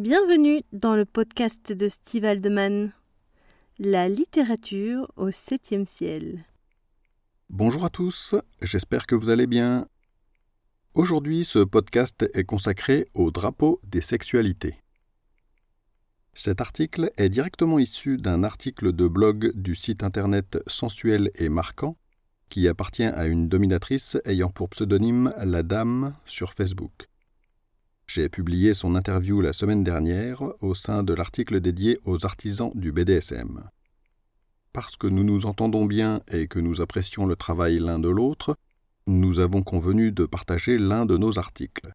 Bienvenue dans le podcast de Steve Aldeman, La littérature au septième ciel. Bonjour à tous, j'espère que vous allez bien. Aujourd'hui, ce podcast est consacré au drapeau des sexualités. Cet article est directement issu d'un article de blog du site internet Sensuel et Marquant, qui appartient à une dominatrice ayant pour pseudonyme La Dame sur Facebook. J'ai publié son interview la semaine dernière au sein de l'article dédié aux artisans du BDSM. Parce que nous nous entendons bien et que nous apprécions le travail l'un de l'autre, nous avons convenu de partager l'un de nos articles.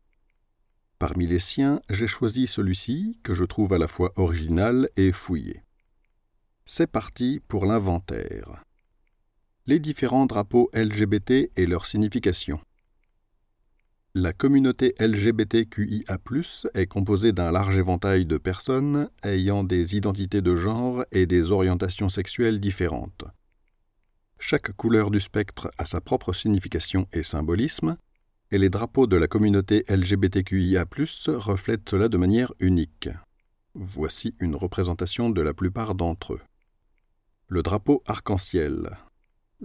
Parmi les siens, j'ai choisi celui-ci, que je trouve à la fois original et fouillé. C'est parti pour l'inventaire. Les différents drapeaux LGBT et leur signification. La communauté LGBTQIA est composée d'un large éventail de personnes ayant des identités de genre et des orientations sexuelles différentes. Chaque couleur du spectre a sa propre signification et symbolisme, et les drapeaux de la communauté LGBTQIA reflètent cela de manière unique. Voici une représentation de la plupart d'entre eux. Le drapeau arc-en-ciel,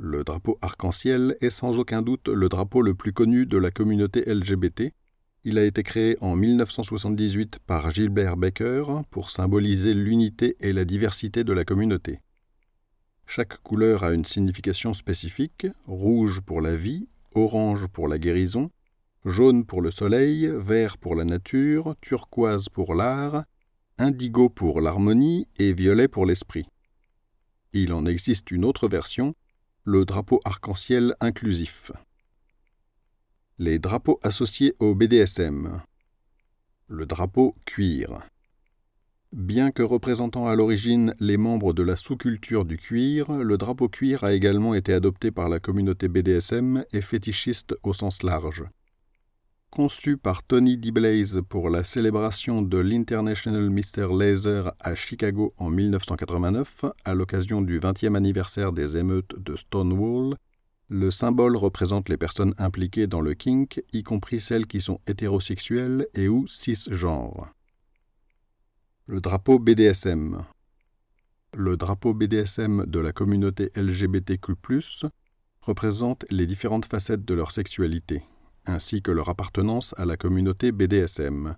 le drapeau arc-en-ciel est sans aucun doute le drapeau le plus connu de la communauté LGBT. Il a été créé en 1978 par Gilbert Baker pour symboliser l'unité et la diversité de la communauté. Chaque couleur a une signification spécifique, rouge pour la vie, orange pour la guérison, jaune pour le soleil, vert pour la nature, turquoise pour l'art, indigo pour l'harmonie et violet pour l'esprit. Il en existe une autre version le drapeau arc-en-ciel inclusif. Les drapeaux associés au BDSM. Le drapeau cuir. Bien que représentant à l'origine les membres de la sous-culture du cuir, le drapeau cuir a également été adopté par la communauté BDSM et fétichiste au sens large. Conçu par Tony DeBlaze pour la célébration de l'International Mr. Laser à Chicago en 1989, à l'occasion du 20e anniversaire des émeutes de Stonewall, le symbole représente les personnes impliquées dans le kink, y compris celles qui sont hétérosexuelles et ou cisgenres. Le drapeau BDSM. Le drapeau BDSM de la communauté LGBTQ, représente les différentes facettes de leur sexualité ainsi que leur appartenance à la communauté BDSM.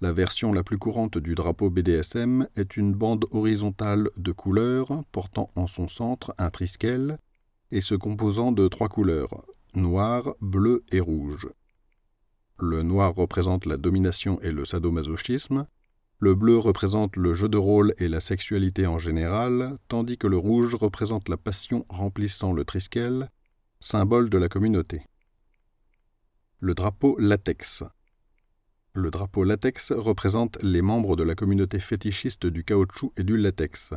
La version la plus courante du drapeau BDSM est une bande horizontale de couleurs portant en son centre un triskel et se composant de trois couleurs noir, bleu et rouge. Le noir représente la domination et le sadomasochisme, le bleu représente le jeu de rôle et la sexualité en général, tandis que le rouge représente la passion remplissant le triskel, symbole de la communauté. Le drapeau latex. Le drapeau latex représente les membres de la communauté fétichiste du caoutchouc et du latex.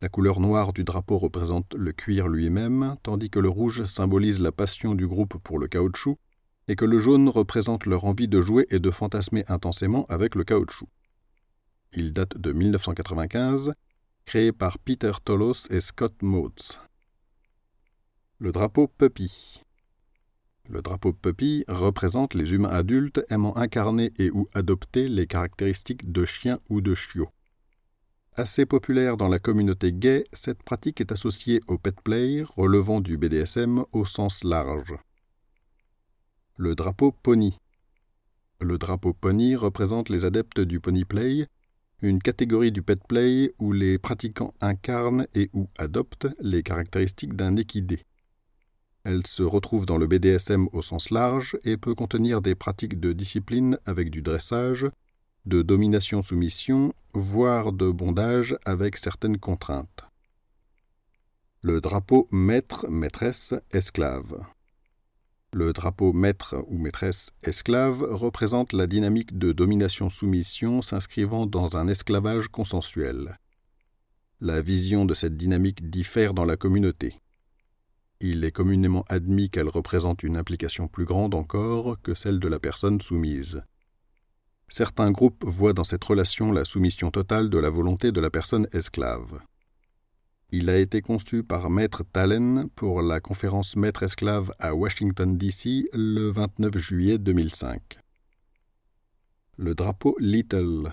La couleur noire du drapeau représente le cuir lui-même, tandis que le rouge symbolise la passion du groupe pour le caoutchouc, et que le jaune représente leur envie de jouer et de fantasmer intensément avec le caoutchouc. Il date de 1995, créé par Peter Tolos et Scott Motes. Le drapeau puppy. Le drapeau puppy représente les humains adultes aimant incarner et ou adopter les caractéristiques de chiens ou de chiots. Assez populaire dans la communauté gay, cette pratique est associée au pet play relevant du BDSM au sens large. Le drapeau pony. Le drapeau pony représente les adeptes du pony play, une catégorie du pet play où les pratiquants incarnent et ou adoptent les caractéristiques d'un équidé. Elle se retrouve dans le BDSM au sens large et peut contenir des pratiques de discipline avec du dressage, de domination-soumission, voire de bondage avec certaines contraintes. Le drapeau maître, maîtresse, esclave. Le drapeau maître ou maîtresse esclave représente la dynamique de domination-soumission s'inscrivant dans un esclavage consensuel. La vision de cette dynamique diffère dans la communauté il est communément admis qu'elle représente une implication plus grande encore que celle de la personne soumise. Certains groupes voient dans cette relation la soumission totale de la volonté de la personne esclave. Il a été conçu par Maître Talen pour la conférence Maître esclave à Washington, D.C. le 29 juillet 2005. Le drapeau Little.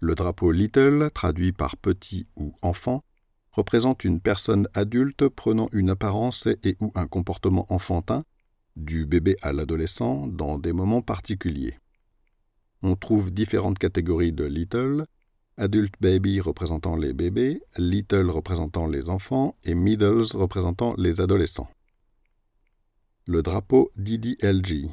Le drapeau Little, traduit par petit ou enfant, représente une personne adulte prenant une apparence et ou un comportement enfantin, du bébé à l'adolescent, dans des moments particuliers. On trouve différentes catégories de Little, Adult Baby représentant les bébés, Little représentant les enfants et Middles représentant les adolescents. Le drapeau DDLG.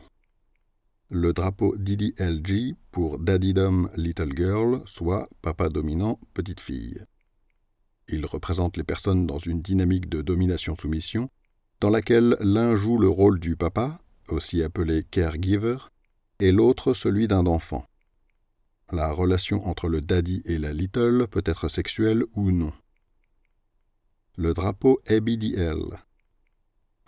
Le drapeau DDLG pour Daddy Dom Little Girl, soit papa dominant petite fille. Il représente les personnes dans une dynamique de domination-soumission, dans laquelle l'un joue le rôle du papa, aussi appelé caregiver, et l'autre celui d'un enfant. La relation entre le daddy et la little peut être sexuelle ou non. Le drapeau ABDL.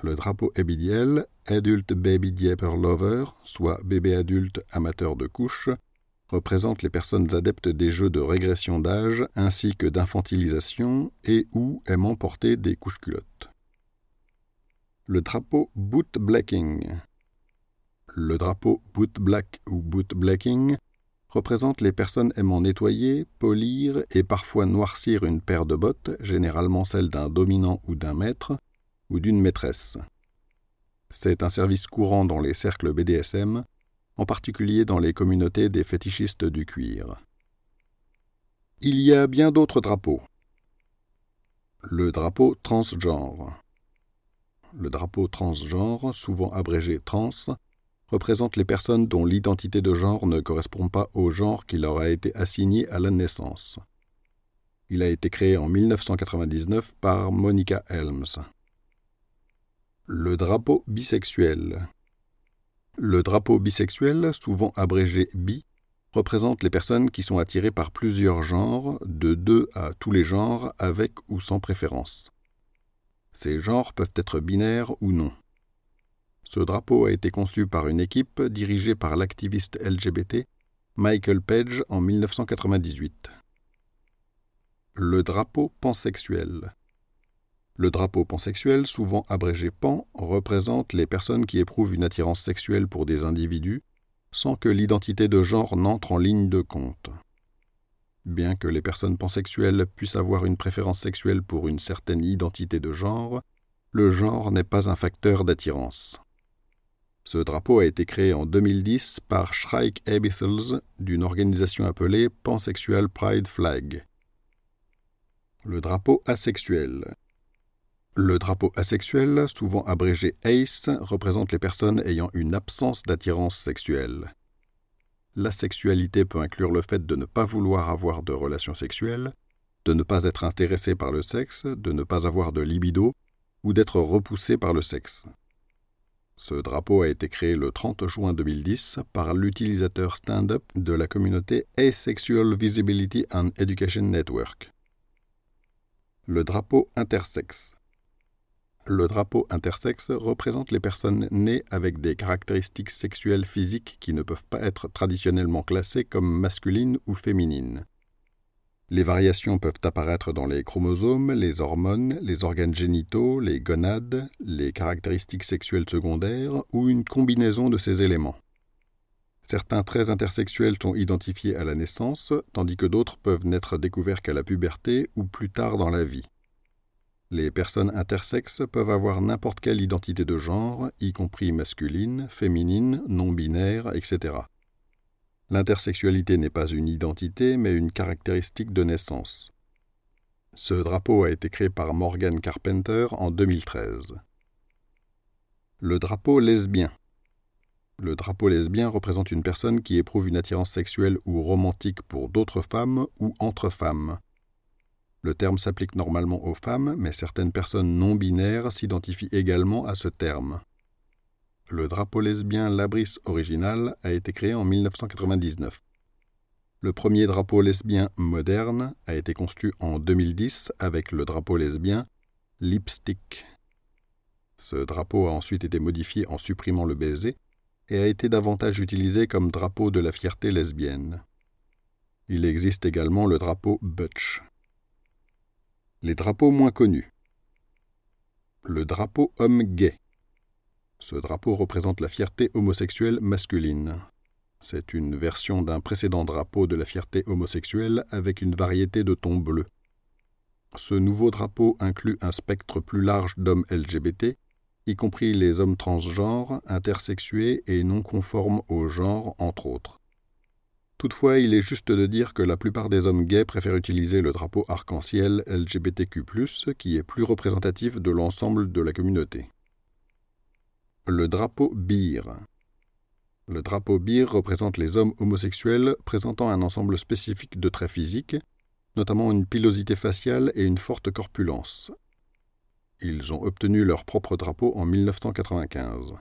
Le drapeau ABDL, Adult Baby Diaper Lover, soit bébé adulte amateur de couches, représente les personnes adeptes des jeux de régression d'âge ainsi que d'infantilisation et ou aimant porter des couches culottes. Le drapeau boot blacking. Le drapeau boot black ou boot blacking représente les personnes aimant nettoyer, polir et parfois noircir une paire de bottes, généralement celle d'un dominant ou d'un maître, ou d'une maîtresse. C'est un service courant dans les cercles BDSM en particulier dans les communautés des fétichistes du cuir. Il y a bien d'autres drapeaux. Le drapeau transgenre. Le drapeau transgenre, souvent abrégé trans, représente les personnes dont l'identité de genre ne correspond pas au genre qui leur a été assigné à la naissance. Il a été créé en 1999 par Monica Helms. Le drapeau bisexuel. Le drapeau bisexuel, souvent abrégé bi, représente les personnes qui sont attirées par plusieurs genres, de deux à tous les genres, avec ou sans préférence. Ces genres peuvent être binaires ou non. Ce drapeau a été conçu par une équipe dirigée par l'activiste LGBT Michael Page en 1998. Le drapeau pansexuel. Le drapeau pansexuel, souvent abrégé pan, représente les personnes qui éprouvent une attirance sexuelle pour des individus sans que l'identité de genre n'entre en ligne de compte. Bien que les personnes pansexuelles puissent avoir une préférence sexuelle pour une certaine identité de genre, le genre n'est pas un facteur d'attirance. Ce drapeau a été créé en 2010 par Shrike Abyssals d'une organisation appelée Pansexual Pride Flag. Le drapeau asexuel. Le drapeau asexuel, souvent abrégé ACE, représente les personnes ayant une absence d'attirance sexuelle. La sexualité peut inclure le fait de ne pas vouloir avoir de relations sexuelles, de ne pas être intéressé par le sexe, de ne pas avoir de libido ou d'être repoussé par le sexe. Ce drapeau a été créé le 30 juin 2010 par l'utilisateur stand-up de la communauté Asexual Visibility and Education Network. Le drapeau intersexe. Le drapeau intersexe représente les personnes nées avec des caractéristiques sexuelles physiques qui ne peuvent pas être traditionnellement classées comme masculines ou féminines. Les variations peuvent apparaître dans les chromosomes, les hormones, les organes génitaux, les gonades, les caractéristiques sexuelles secondaires ou une combinaison de ces éléments. Certains traits intersexuels sont identifiés à la naissance, tandis que d'autres peuvent n'être découverts qu'à la puberté ou plus tard dans la vie. Les personnes intersexes peuvent avoir n'importe quelle identité de genre, y compris masculine, féminine, non-binaire, etc. L'intersexualité n'est pas une identité, mais une caractéristique de naissance. Ce drapeau a été créé par Morgan Carpenter en 2013. Le drapeau lesbien. Le drapeau lesbien représente une personne qui éprouve une attirance sexuelle ou romantique pour d'autres femmes ou entre femmes. Le terme s'applique normalement aux femmes, mais certaines personnes non binaires s'identifient également à ce terme. Le drapeau lesbien Labris original a été créé en 1999. Le premier drapeau lesbien moderne a été conçu en 2010 avec le drapeau lesbien Lipstick. Ce drapeau a ensuite été modifié en supprimant le baiser et a été davantage utilisé comme drapeau de la fierté lesbienne. Il existe également le drapeau Butch. Les drapeaux moins connus. Le drapeau homme gay. Ce drapeau représente la fierté homosexuelle masculine. C'est une version d'un précédent drapeau de la fierté homosexuelle avec une variété de tons bleus. Ce nouveau drapeau inclut un spectre plus large d'hommes LGBT, y compris les hommes transgenres, intersexués et non conformes au genre, entre autres. Toutefois, il est juste de dire que la plupart des hommes gays préfèrent utiliser le drapeau arc-en-ciel LGBTQ, qui est plus représentatif de l'ensemble de la communauté. Le drapeau BIR. Le drapeau BIR représente les hommes homosexuels présentant un ensemble spécifique de traits physiques, notamment une pilosité faciale et une forte corpulence. Ils ont obtenu leur propre drapeau en 1995.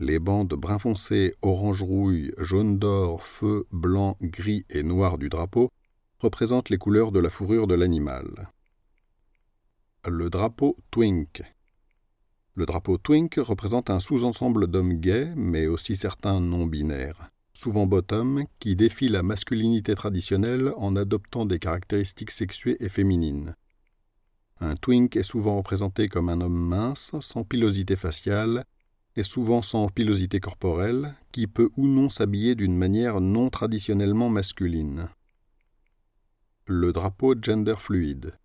Les bandes brun foncé, orange-rouille, jaune d'or, feu, blanc, gris et noir du drapeau représentent les couleurs de la fourrure de l'animal. Le drapeau Twink. Le drapeau Twink représente un sous-ensemble d'hommes gays, mais aussi certains non-binaires, souvent bottom, qui défient la masculinité traditionnelle en adoptant des caractéristiques sexuées et féminines. Un twink est souvent représenté comme un homme mince, sans pilosité faciale, et souvent sans pilosité corporelle, qui peut ou non s'habiller d'une manière non traditionnellement masculine. Le drapeau gender fluide.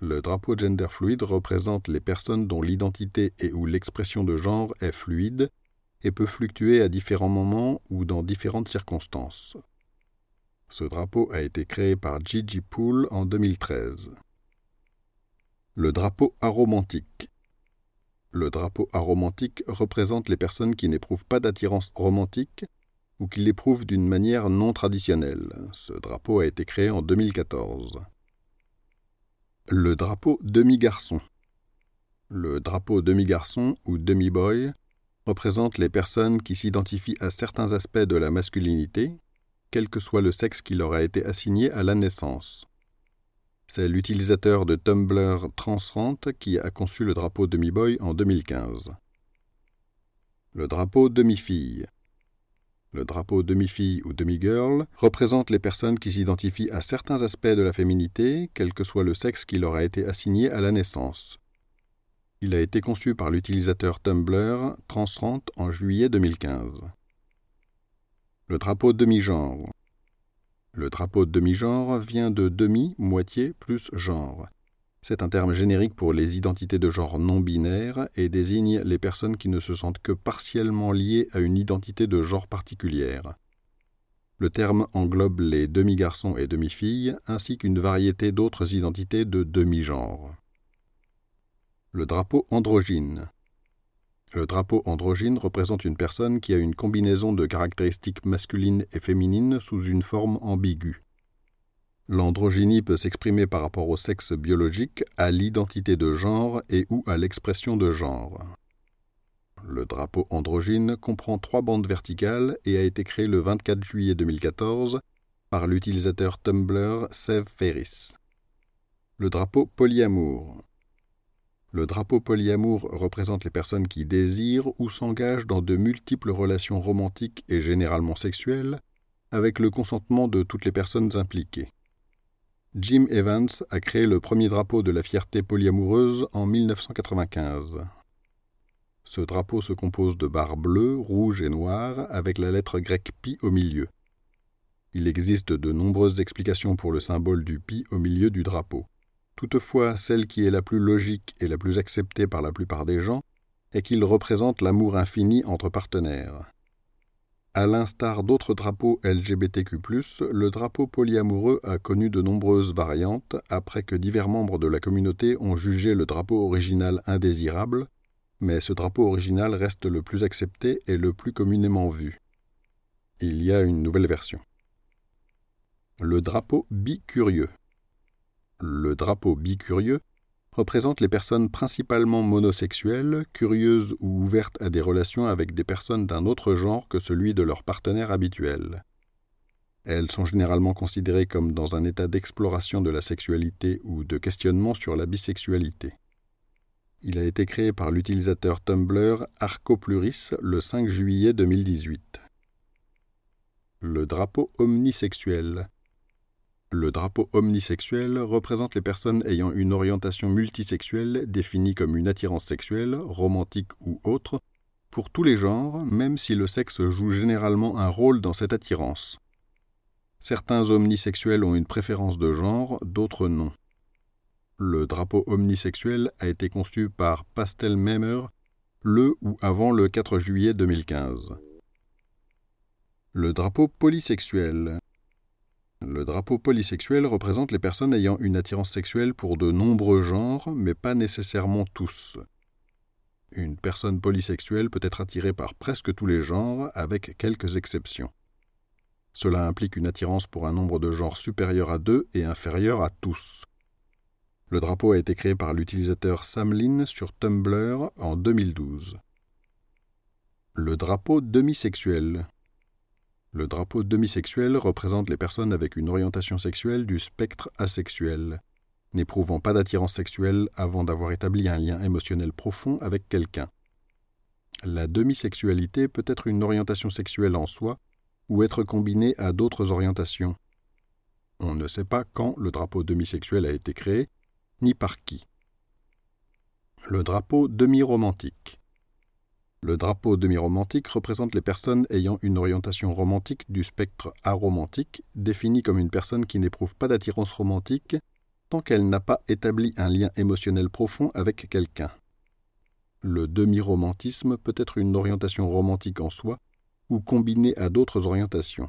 Le drapeau gender fluide représente les personnes dont l'identité et ou l'expression de genre est fluide et peut fluctuer à différents moments ou dans différentes circonstances. Ce drapeau a été créé par Gigi Poole en 2013. Le drapeau aromantique. Le drapeau aromantique représente les personnes qui n'éprouvent pas d'attirance romantique ou qui l'éprouvent d'une manière non traditionnelle. Ce drapeau a été créé en 2014. Le drapeau demi-garçon. Le drapeau demi-garçon ou demi-boy représente les personnes qui s'identifient à certains aspects de la masculinité, quel que soit le sexe qui leur a été assigné à la naissance. C'est l'utilisateur de Tumblr Transrant qui a conçu le drapeau demi-boy en 2015. Le drapeau demi-fille. Le drapeau demi-fille ou demi-girl représente les personnes qui s'identifient à certains aspects de la féminité, quel que soit le sexe qui leur a été assigné à la naissance. Il a été conçu par l'utilisateur Tumblr Transrant en juillet 2015. Le drapeau demi-genre. Le drapeau demi-genre vient de demi, moitié, plus genre. C'est un terme générique pour les identités de genre non binaires et désigne les personnes qui ne se sentent que partiellement liées à une identité de genre particulière. Le terme englobe les demi-garçons et demi-filles, ainsi qu'une variété d'autres identités de demi-genre. Le drapeau androgyne. Le drapeau androgyne représente une personne qui a une combinaison de caractéristiques masculines et féminines sous une forme ambiguë. L'androgynie peut s'exprimer par rapport au sexe biologique, à l'identité de genre et ou à l'expression de genre. Le drapeau androgyne comprend trois bandes verticales et a été créé le 24 juillet 2014 par l'utilisateur Tumblr Sev Ferris. Le drapeau polyamour. Le drapeau polyamour représente les personnes qui désirent ou s'engagent dans de multiples relations romantiques et généralement sexuelles, avec le consentement de toutes les personnes impliquées. Jim Evans a créé le premier drapeau de la fierté polyamoureuse en 1995. Ce drapeau se compose de barres bleues, rouges et noires avec la lettre grecque pi au milieu. Il existe de nombreuses explications pour le symbole du pi au milieu du drapeau. Toutefois, celle qui est la plus logique et la plus acceptée par la plupart des gens est qu'il représente l'amour infini entre partenaires. À l'instar d'autres drapeaux LGBTQ, le drapeau polyamoureux a connu de nombreuses variantes après que divers membres de la communauté ont jugé le drapeau original indésirable, mais ce drapeau original reste le plus accepté et le plus communément vu. Il y a une nouvelle version. Le drapeau bicurieux. Le drapeau bicurieux représente les personnes principalement monosexuelles, curieuses ou ouvertes à des relations avec des personnes d'un autre genre que celui de leur partenaire habituel. Elles sont généralement considérées comme dans un état d'exploration de la sexualité ou de questionnement sur la bisexualité. Il a été créé par l'utilisateur Tumblr Arcopluris le 5 juillet 2018. Le drapeau omnisexuel le drapeau omnisexuel représente les personnes ayant une orientation multisexuelle définie comme une attirance sexuelle, romantique ou autre, pour tous les genres, même si le sexe joue généralement un rôle dans cette attirance. Certains omnisexuels ont une préférence de genre, d'autres non. Le drapeau omnisexuel a été conçu par Pastel Memer le ou avant le 4 juillet 2015. Le drapeau polysexuel. Le drapeau polysexuel représente les personnes ayant une attirance sexuelle pour de nombreux genres, mais pas nécessairement tous. Une personne polysexuelle peut être attirée par presque tous les genres, avec quelques exceptions. Cela implique une attirance pour un nombre de genres supérieur à deux et inférieur à tous. Le drapeau a été créé par l'utilisateur Samlin sur Tumblr en 2012. Le drapeau demisexuel. Le drapeau demisexuel représente les personnes avec une orientation sexuelle du spectre asexuel, n'éprouvant pas d'attirance sexuelle avant d'avoir établi un lien émotionnel profond avec quelqu'un. La demisexualité peut être une orientation sexuelle en soi ou être combinée à d'autres orientations. On ne sait pas quand le drapeau demisexuel a été créé, ni par qui. Le drapeau demi-romantique. Le drapeau demi-romantique représente les personnes ayant une orientation romantique du spectre aromantique, définie comme une personne qui n'éprouve pas d'attirance romantique tant qu'elle n'a pas établi un lien émotionnel profond avec quelqu'un. Le demi-romantisme peut être une orientation romantique en soi ou combinée à d'autres orientations.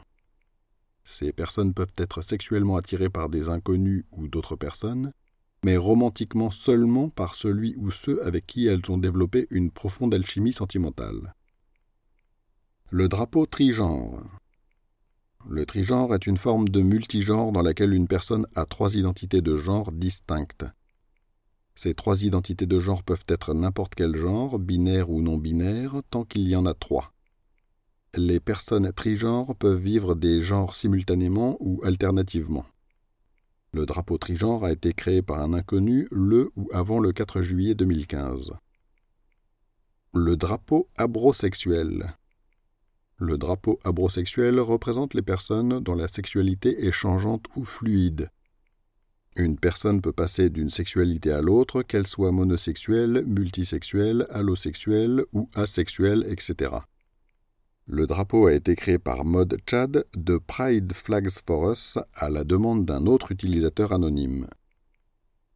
Ces personnes peuvent être sexuellement attirées par des inconnus ou d'autres personnes, mais romantiquement seulement par celui ou ceux avec qui elles ont développé une profonde alchimie sentimentale. Le drapeau trigenre. Le trigenre est une forme de multigenre dans laquelle une personne a trois identités de genre distinctes. Ces trois identités de genre peuvent être n'importe quel genre, binaire ou non binaire, tant qu'il y en a trois. Les personnes trigenres peuvent vivre des genres simultanément ou alternativement. Le drapeau trigenre a été créé par un inconnu le ou avant le 4 juillet 2015. Le drapeau abrosexuel. Le drapeau abrosexuel représente les personnes dont la sexualité est changeante ou fluide. Une personne peut passer d'une sexualité à l'autre, qu'elle soit monosexuelle, multisexuelle, allosexuelle ou asexuelle, etc. Le drapeau a été créé par Mod Chad de Pride Flags for Us à la demande d'un autre utilisateur anonyme.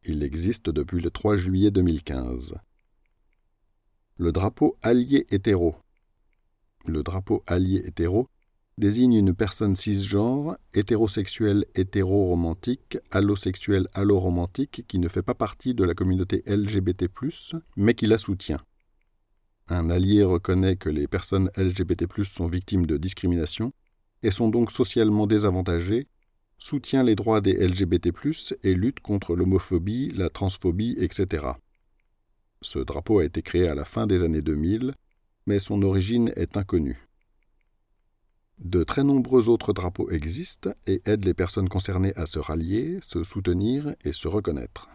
Il existe depuis le 3 juillet 2015. Le drapeau allié hétéro. Le drapeau allié hétéro désigne une personne cisgenre, hétérosexuelle hétéroromantique, allosexuelle alloromantique qui ne fait pas partie de la communauté LGBT+, mais qui la soutient. Un allié reconnaît que les personnes LGBT+ sont victimes de discrimination et sont donc socialement désavantagées, soutient les droits des LGBT+, et lutte contre l'homophobie, la transphobie, etc. Ce drapeau a été créé à la fin des années 2000, mais son origine est inconnue. De très nombreux autres drapeaux existent et aident les personnes concernées à se rallier, se soutenir et se reconnaître.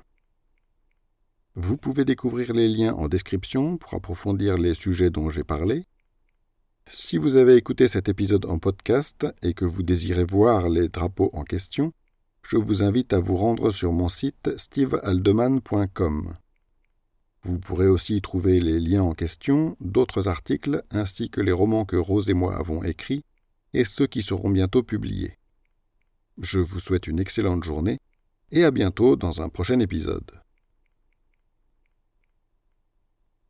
Vous pouvez découvrir les liens en description pour approfondir les sujets dont j'ai parlé. Si vous avez écouté cet épisode en podcast et que vous désirez voir les drapeaux en question, je vous invite à vous rendre sur mon site stevealdeman.com. Vous pourrez aussi trouver les liens en question, d'autres articles, ainsi que les romans que Rose et moi avons écrits, et ceux qui seront bientôt publiés. Je vous souhaite une excellente journée, et à bientôt dans un prochain épisode.